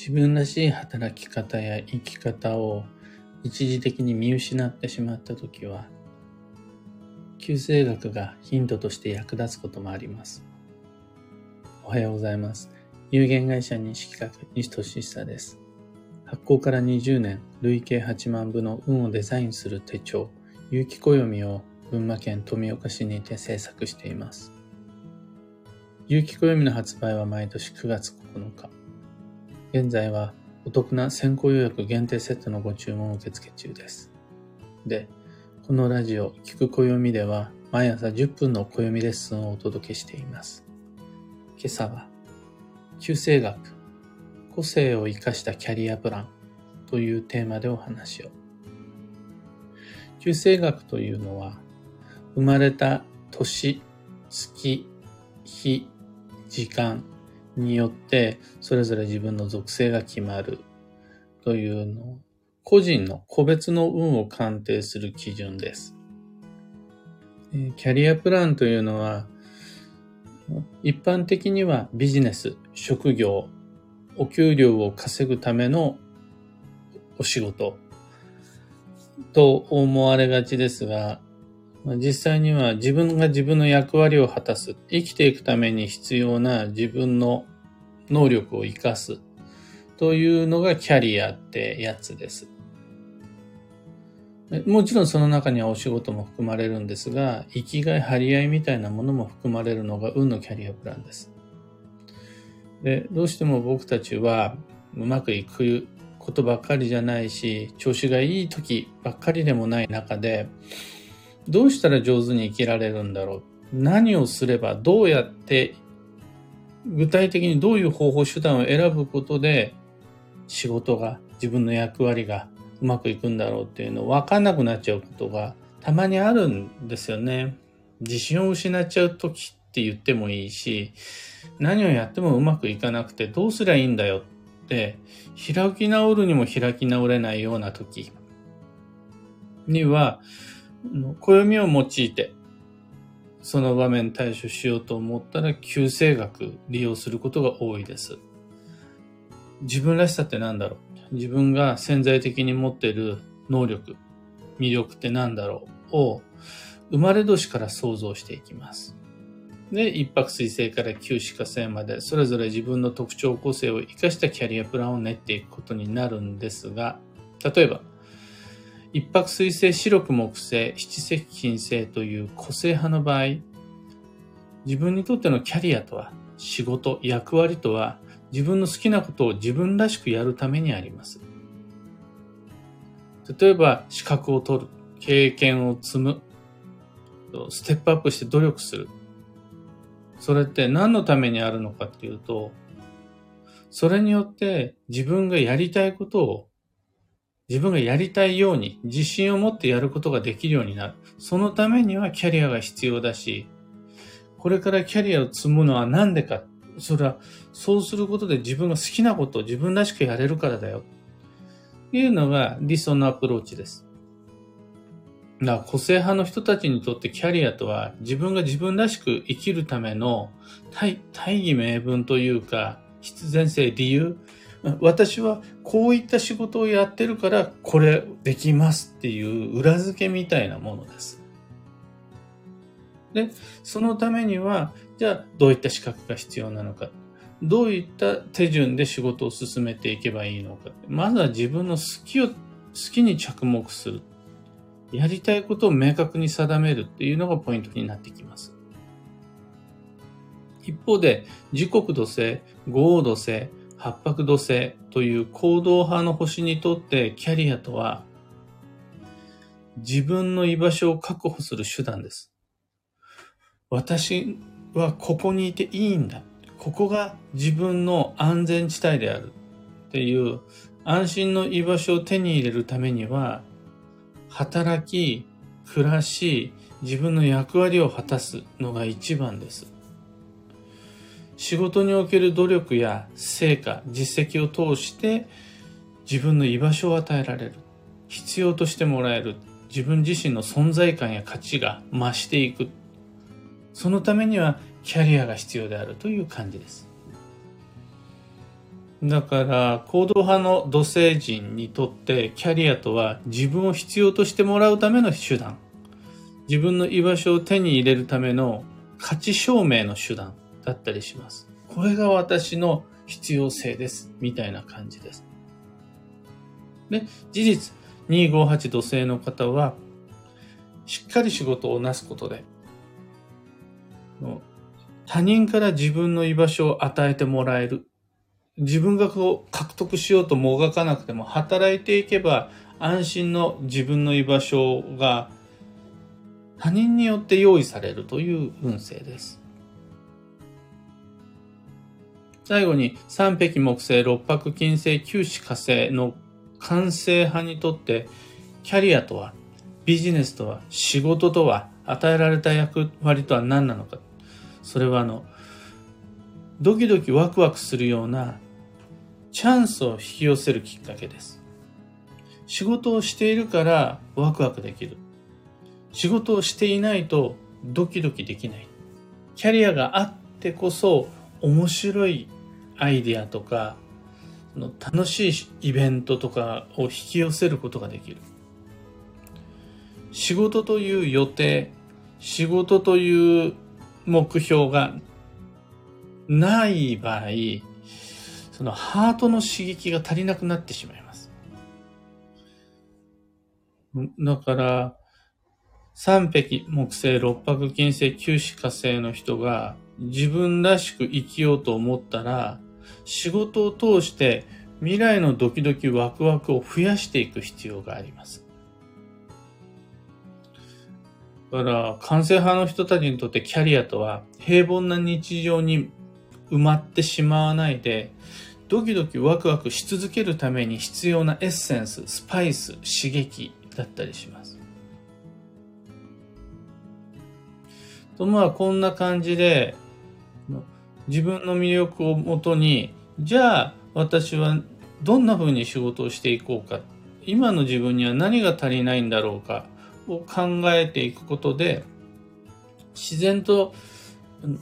自分らしい働き方や生き方を一時的に見失ってしまったときは、旧生学がヒントとして役立つこともあります。おはようございます。有限会社認識学西俊久です。発行から20年、累計8万部の運をデザインする手帳、有機暦を群馬県富岡市にて制作しています。有機暦の発売は毎年9月9日。現在はお得な先行予約限定セットのご注文受付中です。で、このラジオ、聞く暦では毎朝10分の暦レッスンをお届けしています。今朝は、旧世学、個性を生かしたキャリアプランというテーマでお話を。旧世学というのは、生まれた年、月、日、時間によってそれぞれ自分の属性が決まるというの個人の個別の運を鑑定する基準です。キャリアプランというのは一般的にはビジネス、職業、お給料を稼ぐためのお仕事と思われがちですが、実際には自分が自分の役割を果たす、生きていくために必要な自分の能力を活かすというのがキャリアってやつです。もちろんその中にはお仕事も含まれるんですが、生きがい、張り合いみたいなものも含まれるのが運のキャリアプランです。で、どうしても僕たちはうまくいくことばっかりじゃないし、調子がいい時ばっかりでもない中で、どうしたら上手に生きられるんだろう？何をすればどうやって具体的にどういう方法手段を選ぶことで仕事が自分の役割がうまくいくんだろうっていうのを分かんなくなっちゃうことがたまにあるんですよね。自信を失っちゃう時って言ってもいいし何をやってもうまくいかなくてどうすりゃいいんだよって開き直るにも開き直れないような時には暦を用いて、その場面対処しようと思ったら、旧世学利用することが多いです。自分らしさって何だろう自分が潜在的に持っている能力、魅力って何だろうを生まれ年から想像していきます。で、一泊水星から九死火星まで、それぞれ自分の特徴個性を活かしたキャリアプランを練っていくことになるんですが、例えば、一泊水星白く木星七石金星という個性派の場合、自分にとってのキャリアとは、仕事、役割とは、自分の好きなことを自分らしくやるためにあります。例えば、資格を取る、経験を積む、ステップアップして努力する。それって何のためにあるのかっていうと、それによって自分がやりたいことを自分がやりたいように自信を持ってやることができるようになる。そのためにはキャリアが必要だし、これからキャリアを積むのは何でか。それは、そうすることで自分が好きなことを自分らしくやれるからだよ。いうのが理想のアプローチです。だ個性派の人たちにとってキャリアとは自分が自分らしく生きるための大義名分というか必然性、理由、私はこういった仕事をやってるからこれできますっていう裏付けみたいなものです。で、そのためには、じゃあどういった資格が必要なのか。どういった手順で仕事を進めていけばいいのか。まずは自分の好きを、好きに着目する。やりたいことを明確に定めるっていうのがポイントになってきます。一方で、時刻土星、豪土星、八白土星という行動派の星にとってキャリアとは自分の居場所を確保する手段です。私はここにいていいんだ。ここが自分の安全地帯であるっていう安心の居場所を手に入れるためには働き、暮らし、自分の役割を果たすのが一番です。仕事における努力や成果、実績を通して自分の居場所を与えられる。必要としてもらえる。自分自身の存在感や価値が増していく。そのためにはキャリアが必要であるという感じです。だから行動派の土星人にとってキャリアとは自分を必要としてもらうための手段自分の居場所を手に入れるための価値証明の手段だったりします。これが私の必要性ですみたいな感じです。で事実258土星の方はしっかり仕事をなすことで他人から自分の居場所を与えてもらえる。自分がこう獲得しようともがかなくても働いていけば安心の自分の居場所が他人によって用意されるという運勢です。最後に三匹木星、六白金星、九死火星の完成派にとってキャリアとはビジネスとは仕事とは与えられた役割とは何なのか。それはあの、ドキドキワクワクするようなチャンスを引き寄せるきっかけです。仕事をしているからワクワクできる。仕事をしていないとドキドキできない。キャリアがあってこそ面白いアイディアとかその、楽しいイベントとかを引き寄せることができる。仕事という予定、仕事という目標がない場合、そのハートの刺激が足りなくなってしまいます。だから、三匹木星、六白金星、九死火星の人が自分らしく生きようと思ったら、仕事を通して未来のドキドキワクワクを増やしていく必要があります。だから、完成派の人たちにとってキャリアとは平凡な日常に埋まってしまわないで、ドキドキワクワクし続けるために必要なエッセンス、スパイス、刺激だったりします。とまあこんな感じで自分の魅力をもとにじゃあ私はどんな風に仕事をしていこうか今の自分には何が足りないんだろうかを考えていくことで自然と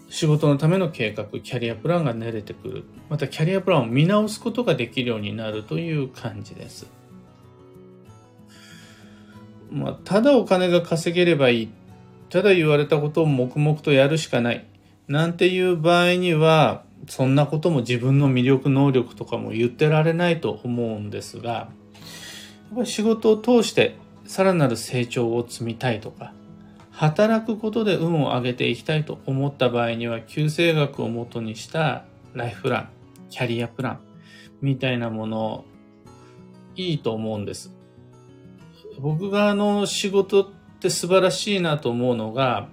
仕事のための計画、キャリアプランが練れてくる。またキャリアプランを見直すことができるようになるという感じです。まあ、ただお金が稼げればいい。ただ言われたことを黙々とやるしかない。なんていう場合には、そんなことも自分の魅力、能力とかも言ってられないと思うんですが、やっぱり仕事を通してさらなる成長を積みたいとか、働くことで運を上げていきたいと思った場合には、旧星学をもとにしたライフプラン、キャリアプランみたいなもの、いいと思うんです。僕があの仕事って素晴らしいなと思うのが、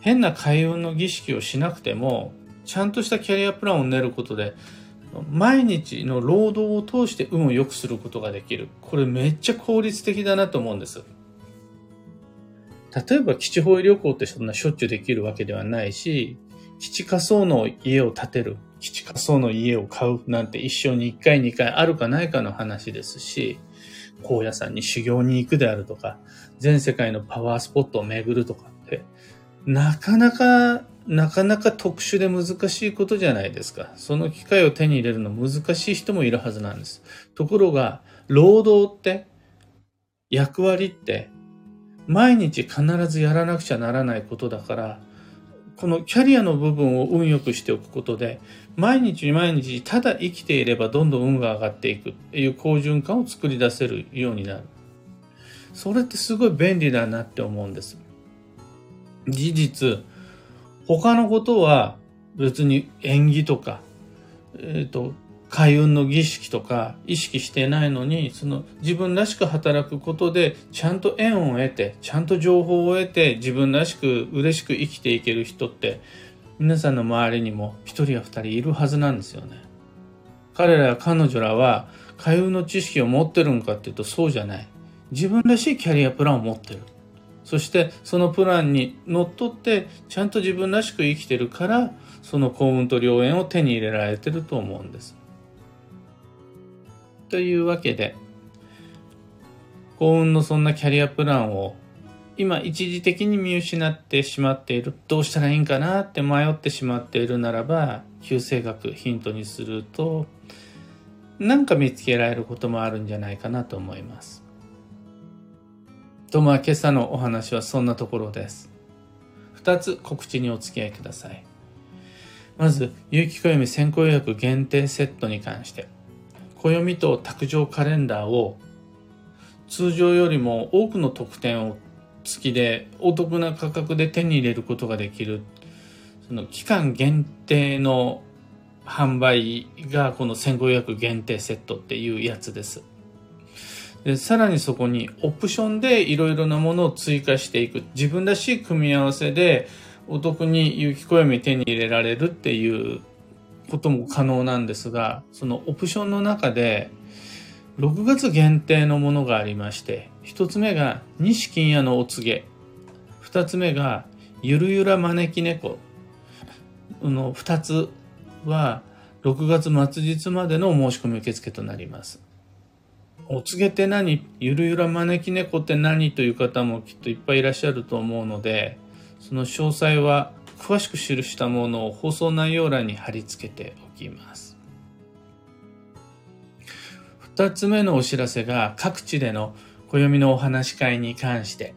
変な開運の儀式をしなくても、ちゃんとしたキャリアプランを練ることで、毎日の労働を通して運を良くすることができる。これめっちゃ効率的だなと思うんです。例えば基地方位旅行ってそんなしょっちゅうできるわけではないし、基地仮想の家を建てる、基地仮想の家を買うなんて一生に一回二回あるかないかの話ですし、荒野山に修行に行くであるとか、全世界のパワースポットを巡るとかって、なかなか、なかなか特殊で難しいことじゃないですか。その機会を手に入れるの難しい人もいるはずなんです。ところが、労働って、役割って毎日必ずやらなくちゃならないことだから、このキャリアの部分を運良くしておくことで、毎日毎日ただ生きていればどんどん運が上がっていくっていう好循環を作り出せるようになる。それってすごい便利だなって思うんです。事実、他のことは別に縁起とか、えっ、ー、と、開運の儀式とか意識してないのに、その自分らしく働くことで、ちゃんと縁を得て、ちゃんと情報を得て、自分らしく嬉しく生きていける人って、皆さんの周りにも一人や二人いるはずなんですよね。彼らや彼女らは、開運の知識を持ってるんかっていうとそうじゃない。自分らしいキャリアプランを持ってる。そしてそのプランにのっとってちゃんと自分らしく生きてるからその幸運と良縁を手に入れられてると思うんです。というわけで、幸運のそんなキャリアプランを今一時的に見失ってしまっている、どうしたらいいんかなって迷ってしまっているならば、旧生学ヒントにすると、何か見つけられることもあるんじゃないかなと思います。とまあ今朝のお話はそんなところです。二つ告知にお付き合いください。まず、有機暦先行予約限定セットに関して、暦と卓上カレンダーを通常よりも多くの特典を付きでお得な価格で手に入れることができる、その期間限定の販売がこの先行予約限定セットっていうやつです。でさらにそこにオプションでいろいろなものを追加していく。自分らしい組み合わせでお得に有機暦手に入れられるっていうことも可能なんですがそのオプションの中で6月限定のものがありまして1つ目が西金屋のお告げ。2つ目がゆるゆら招き猫。の2つは6月末日までの申し込み受付となります。お告げて何？ゆるゆら招き猫って何？という方もきっといっぱいいらっしゃると思うので、その詳細は詳しく記したものを放送内容欄に貼り付けておきます。二つ目のお知らせが各地での暦のお話し会に関して、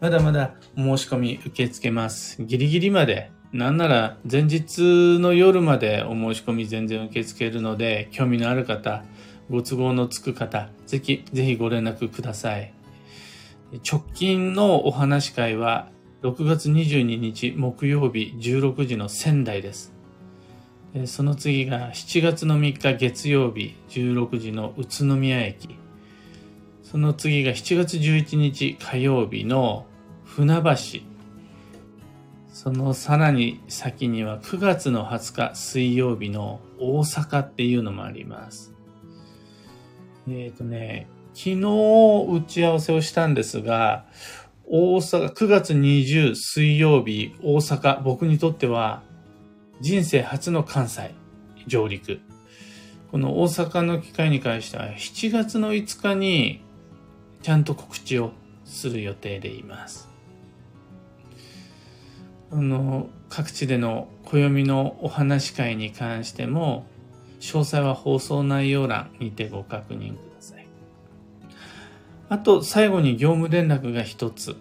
まだまだ申し込み受け付けます。ギリギリまでなんなら前日の夜までお申し込み全然受け付けるので、興味のある方、ご都合のつく方、ぜひ、ぜひご連絡ください。直近のお話会は6月22日木曜日16時の仙台です。その次が7月の3日月曜日16時の宇都宮駅。その次が7月11日火曜日の船橋そのさらに先には9月の20日水曜日の大阪っていうのもあります。えっ、ー、とね、昨日打ち合わせをしたんですが、大阪、9月20水曜日大阪、僕にとっては人生初の関西上陸。この大阪の機会に関しては7月の5日にちゃんと告知をする予定でいます。あの各地での暦のお話会に関しても詳細は放送内容欄にてご確認ください。あと最後に業務連絡が一つ。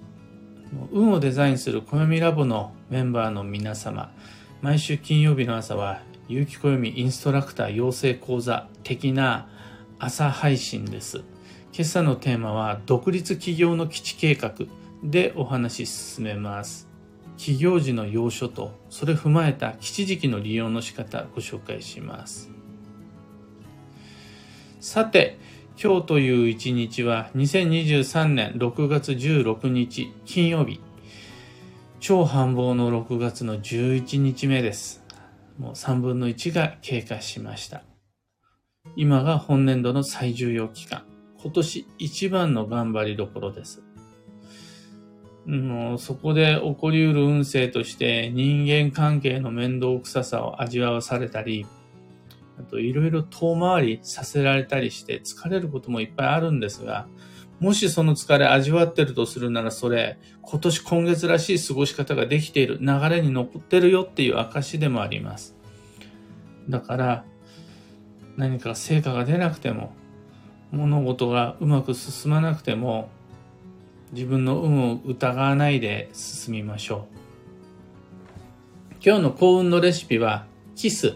運をデザインする暦ラボのメンバーの皆様、毎週金曜日の朝は有機暦インストラクター養成講座的な朝配信です。今朝のテーマは独立企業の基地計画でお話し進めます。企業時の要所とそれ踏まえた基地時期の利用の仕方ご紹介します。さて、今日という一日は2023年6月16日金曜日。超繁忙の6月の11日目です。もう3分の1が経過しました。今が本年度の最重要期間。今年一番の頑張りどころです。もうそこで起こりうる運勢として人間関係の面倒くささを味わわされたり、あといろいろ遠回りさせられたりして疲れることもいっぱいあるんですが、もしその疲れ味わってるとするならそれ、今年今月らしい過ごし方ができている、流れに残ってるよっていう証でもあります。だから、何か成果が出なくても、物事がうまく進まなくても、自分の運を疑わないで進みましょう。今日の幸運のレシピは、キス。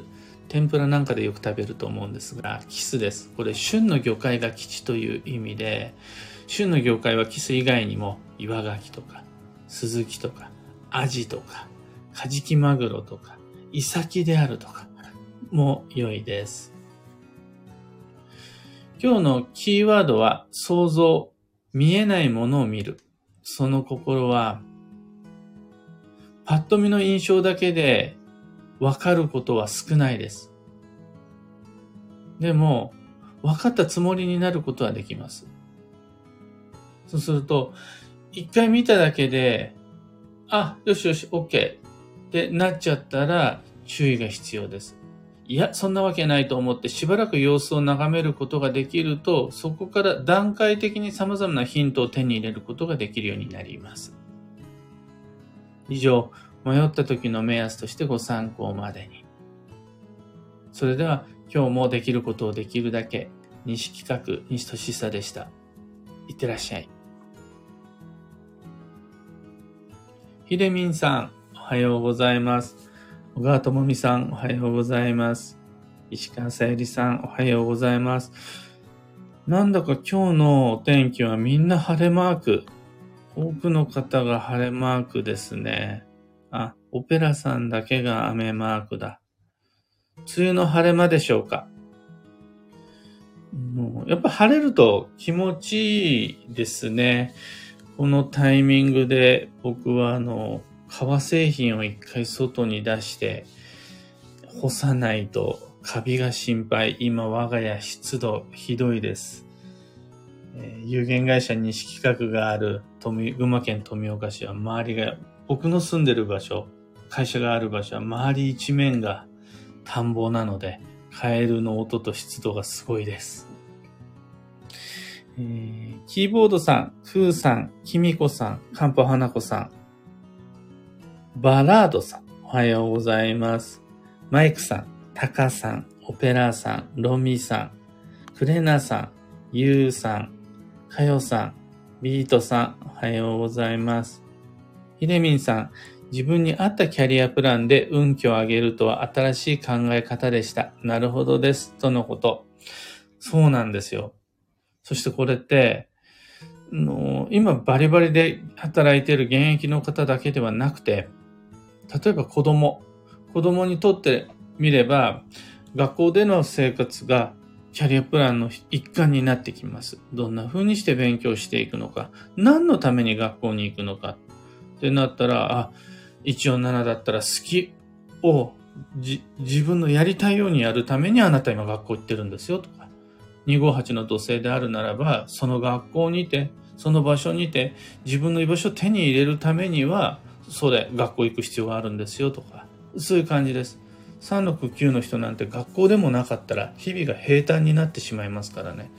天ぷらなんかでよく食べると思うんですが、キスです。これ、旬の魚介が吉という意味で、旬の魚介はキス以外にも、岩牡蠣とか、スズキとか、アジとか、カジキマグロとか、イサキであるとか、も良いです。今日のキーワードは、想像、見えないものを見る。その心は、パッと見の印象だけで分かることは少ないです。でも、分かったつもりになることはできます。そうすると、一回見ただけで、あ、よしよし、OK ってなっちゃったら注意が必要です。いや、そんなわけないと思ってしばらく様子を眺めることができると、そこから段階的に様々なヒントを手に入れることができるようになります。以上、迷った時の目安としてご参考までに。それでは今日もできることをできるだけ、西企画西俊久でした。いってらっしゃい。ひでみんさん、おはようございます。小川智美さん、おはようございます。石川さゆりさん、おはようございます。なんだか今日のお天気はみんな晴れマーク。多くの方が晴れマークですね。あ、オペラさんだけが雨マークだ。梅雨の晴れ間でしょうかもうやっぱ晴れると気持ちいいですね。このタイミングで僕はあの、革製品を一回外に出して干さないとカビが心配。今我が家湿度ひどいです。えー、有限会社西企画がある富群馬県富岡市は周りが僕の住んでる場所、会社がある場所は周り一面が田んぼなので、カエルの音と湿度がすごいです。えー、キーボードさん、フーさん、キミコさん、カンポ花子さん、バラードさん、おはようございます。マイクさん、タカさん、オペラさん、ロミさん、クレナさん、ユウさん、カヨさん、ビートさん、おはようございます。ひでみんさん、自分に合ったキャリアプランで運気を上げるとは新しい考え方でした。なるほどです。とのこと。そうなんですよ。そしてこれって、の今バリバリで働いている現役の方だけではなくて、例えば子供。子供にとってみれば、学校での生活がキャリアプランの一環になってきます。どんな風にして勉強していくのか。何のために学校に行くのか。ってなったら、あ、147だったら好きを自分のやりたいようにやるためにあなた今学校行ってるんですよとか、258の土星であるならば、その学校にて、その場所にて、自分の居場所を手に入れるためには、それ、学校行く必要があるんですよとか、そういう感じです。369の人なんて学校でもなかったら日々が平坦になってしまいますからね。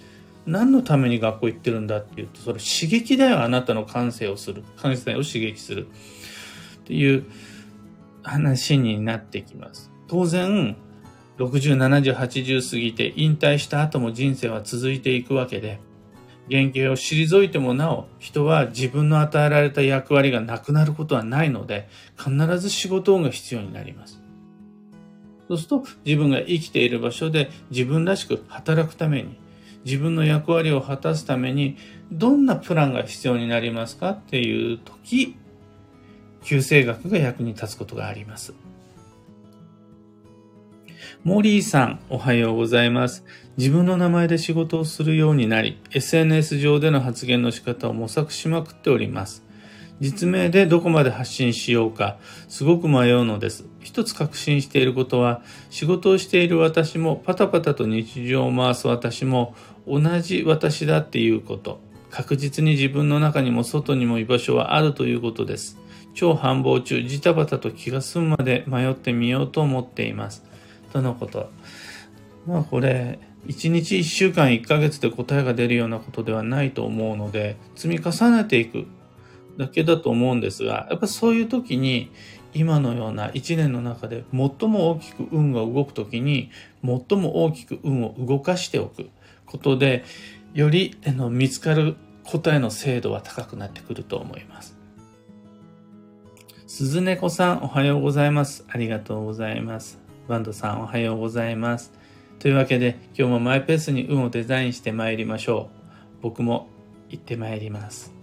何のために学校行ってるんだっていうと、それ刺激だよ、あなたの感性をする。感性を刺激する。っていう話になってきます。当然、60、70、80過ぎて引退した後も人生は続いていくわけで、原型を退いてもなお、人は自分の与えられた役割がなくなることはないので、必ず仕事が必要になります。そうすると、自分が生きている場所で自分らしく働くために、自分の役割を果たすためにどんなプランが必要になりますか？っていう時、旧生学が役に立つことがあります。モリーさん、おはようございます。自分の名前で仕事をするようになり、SNS 上での発言の仕方を模索しまくっております。実名でどこまで発信しようか、すごく迷うのです。一つ確信していることは、仕事をしている私も、パタパタと日常を回す私も、同じ私だっていうこと。確実に自分の中にも外にも居場所はあるということです。超繁忙中、ジタバタと気が済むまで迷ってみようと思っています。とのこと。まあこれ、1日1週間1ヶ月で答えが出るようなことではないと思うので、積み重ねていく。だけだと思うんですが、やっぱそういう時に、今のような1年の中で最も大きく運が動く時に、最も大きく運を動かしておくことで、よりあの見つかる答えの精度は高くなってくると思います。鈴猫さん、おはようございます。ありがとうございます。バンドさん、おはようございます。というわけで、今日もマイペースに運をデザインして参りましょう。僕も行って参ります。